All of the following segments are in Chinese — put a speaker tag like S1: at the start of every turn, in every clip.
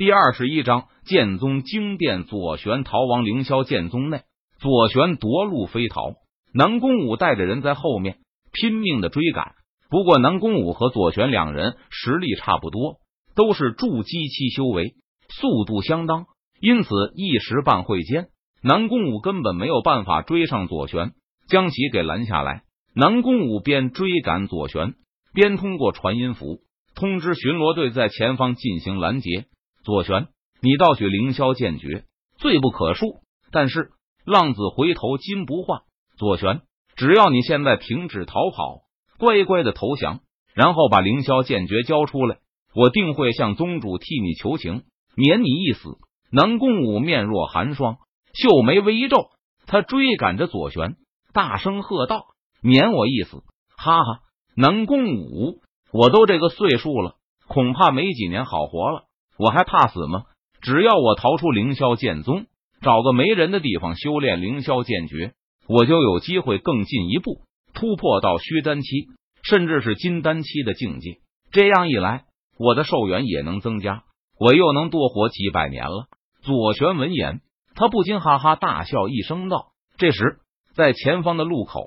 S1: 第二十一章剑宗惊变，左旋逃亡。凌霄剑宗内，左旋夺路飞逃，南宫武带着人在后面拼命的追赶。不过，南宫武和左旋两人实力差不多，都是筑基期修为，速度相当，因此一时半会间，南宫武根本没有办法追上左旋，将其给拦下来。南宫武边追赶左旋，边通过传音符通知巡逻队在前方进行拦截。左旋，你盗取凌霄剑诀，罪不可恕。但是浪子回头金不换，左旋，只要你现在停止逃跑，乖乖的投降，然后把凌霄剑诀交出来，我定会向宗主替你求情，免你一死。南宫武面若寒霜，秀眉微皱，他追赶着左旋，大声喝道：“免我一死！”哈哈，南宫武，我都这个岁数了，恐怕没几年好活了。我还怕死吗？只要我逃出凌霄剑宗，找个没人的地方修炼凌霄剑诀，我就有机会更进一步突破到虚丹期，甚至是金丹期的境界。这样一来，我的寿元也能增加，我又能多活几百年了。左旋闻言，他不禁哈哈大笑一声道：“这时，在前方的路口，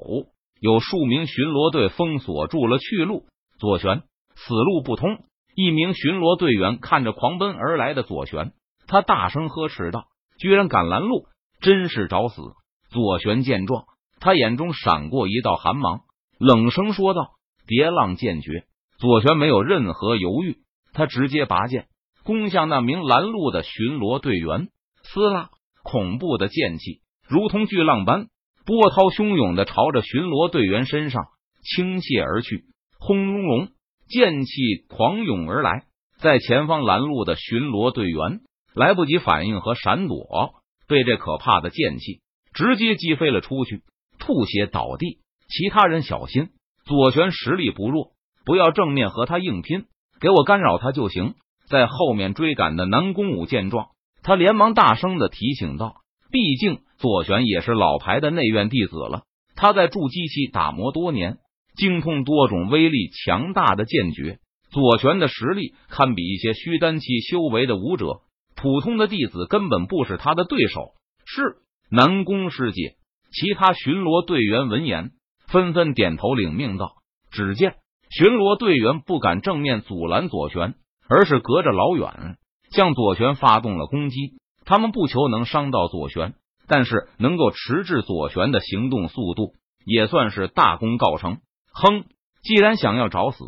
S1: 有数名巡逻队封锁住了去路。左旋，此路不通。”一名巡逻队员看着狂奔而来的左旋，他大声呵斥道：“居然敢拦路，真是找死！”左旋见状，他眼中闪过一道寒芒，冷声说道：“叠浪剑诀！”左旋没有任何犹豫，他直接拔剑攻向那名拦路的巡逻队员。撕拉，恐怖的剑气如同巨浪般波涛汹涌的朝着巡逻队员身上倾泻而去，轰隆隆。剑气狂涌而来，在前方拦路的巡逻队员来不及反应和闪躲，被这可怕的剑气直接击飞了出去，吐血倒地。其他人小心，左旋实力不弱，不要正面和他硬拼，给我干扰他就行。在后面追赶的南宫武见状，他连忙大声的提醒道：“毕竟左旋也是老牌的内院弟子了，他在筑基期打磨多年。”精通多种威力强大的剑诀，左旋的实力堪比一些虚丹期修为的武者，普通的弟子根本不是他的对手。是南宫师姐，其他巡逻队员闻言纷纷点头领命道。只见巡逻队员不敢正面阻拦左旋，而是隔着老远向左旋发动了攻击。他们不求能伤到左旋，但是能够迟滞左旋的行动速度，也算是大功告成。哼！既然想要找死，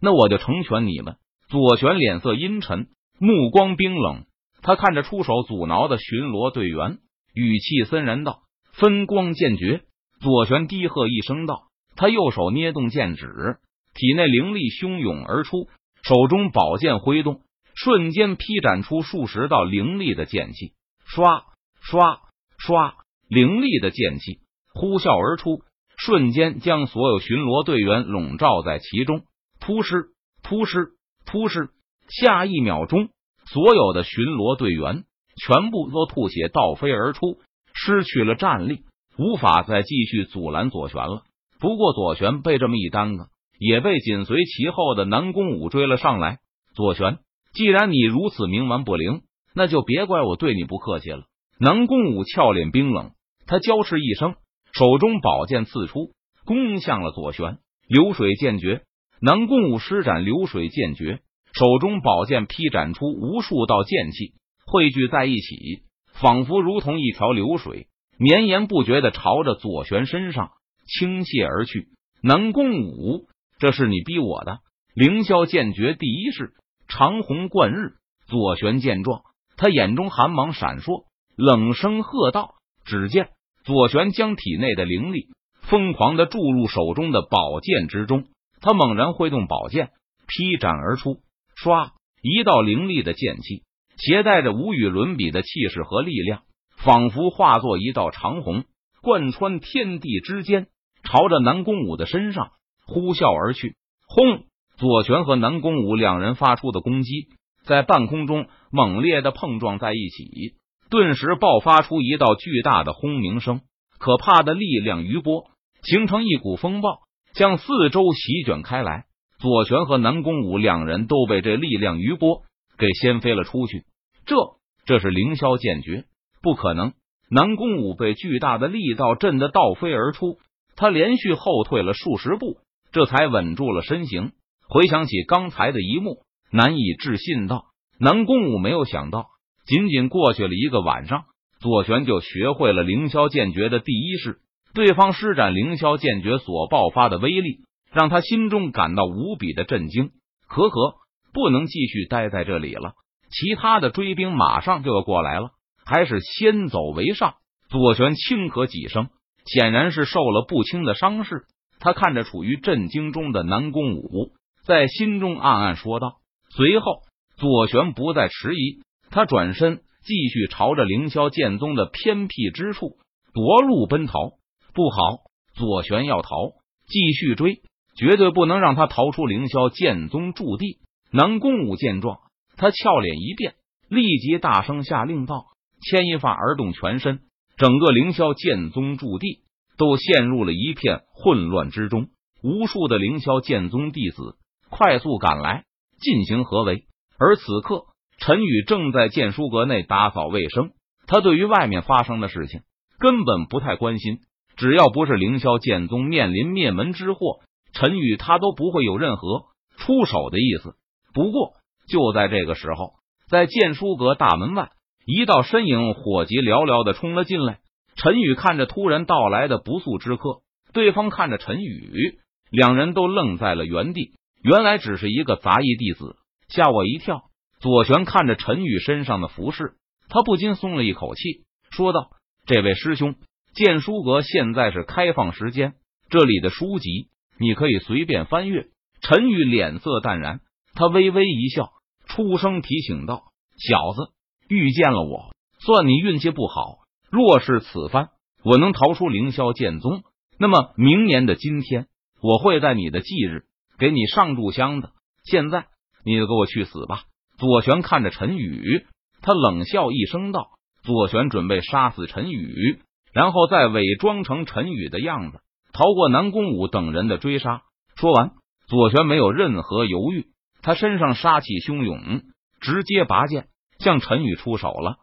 S1: 那我就成全你们。左旋脸色阴沉，目光冰冷。他看着出手阻挠的巡逻队员，语气森然道：“分光剑诀。”左旋低喝一声道：“他右手捏动剑指，体内灵力汹涌而出，手中宝剑挥动，瞬间劈斩出数十道凌厉的剑气。唰唰唰，凌厉的剑气呼啸而出。瞬间将所有巡逻队员笼罩在其中，扑尸扑尸扑尸。下一秒钟，所有的巡逻队员全部都吐血倒飞而出，失去了战力，无法再继续阻拦左旋了。不过左旋被这么一耽搁，也被紧随其后的南宫武追了上来。左旋，既然你如此冥顽不灵，那就别怪我对你不客气了。南宫武俏脸冰冷，他娇斥一声。手中宝剑刺出，攻向了左旋。流水剑诀，南宫武施展流水剑诀，手中宝剑劈斩出无数道剑气，汇聚在一起，仿佛如同一条流水，绵延不绝的朝着左旋身上倾泻而去。南宫武，这是你逼我的！凌霄剑诀第一式，长虹贯日。左旋见状，他眼中寒芒闪烁，冷声喝道：“只见。”左旋将体内的灵力疯狂的注入手中的宝剑之中，他猛然挥动宝剑，劈斩而出。唰，一道凌厉的剑气，携带着无与伦比的气势和力量，仿佛化作一道长虹，贯穿天地之间，朝着南宫武的身上呼啸而去。轰！左旋和南宫武两人发出的攻击，在半空中猛烈的碰撞在一起。顿时爆发出一道巨大的轰鸣声，可怕的力量余波形成一股风暴，向四周席卷开来。左权和南宫武两人都被这力量余波给掀飞了出去。这这是凌霄剑诀，不可能！南宫武被巨大的力道震得倒飞而出，他连续后退了数十步，这才稳住了身形。回想起刚才的一幕，难以置信道：“南宫武没有想到，仅仅过去了一个晚上，左旋就学会了凌霄剑诀的第一式。对方施展凌霄剑诀所爆发的威力，让他心中感到无比的震惊。可可不能继续待在这里了，其他的追兵马上就要过来了，还是先走为上。”左旋轻咳几声，显然是受了不轻的伤势。他看着处于震惊中的南宫武。在心中暗暗说道。随后，左旋不再迟疑，他转身继续朝着凌霄剑宗的偏僻之处夺路奔逃。不好，左旋要逃，继续追，绝对不能让他逃出凌霄剑宗驻地。南宫武见状，他俏脸一变，立即大声下令道：“牵一发而动全身，整个凌霄剑宗驻地都陷入了一片混乱之中，无数的凌霄剑宗弟子。”快速赶来进行合围，而此刻陈宇正在剑书阁内打扫卫生。他对于外面发生的事情根本不太关心，只要不是凌霄剑宗面临灭门之祸，陈宇他都不会有任何出手的意思。不过就在这个时候，在剑书阁大门外，一道身影火急燎燎的冲了进来。陈宇看着突然到来的不速之客，对方看着陈宇，两人都愣在了原地。原来只是一个杂役弟子，吓我一跳。左旋看着陈宇身上的服饰，他不禁松了一口气，说道：“这位师兄，剑书阁现在是开放时间，这里的书籍你可以随便翻阅。”陈宇脸色淡然，他微微一笑，出声提醒道：“小子，遇见了我，算你运气不好。若是此番我能逃出凌霄剑宗，那么明年的今天，我会在你的忌日。”给你上炷香的，现在你就给我去死吧！左旋看着陈宇，他冷笑一声道：“左旋准备杀死陈宇，然后再伪装成陈宇的样子，逃过南宫武等人的追杀。”说完，左旋没有任何犹豫，他身上杀气汹涌，直接拔剑向陈宇出手了。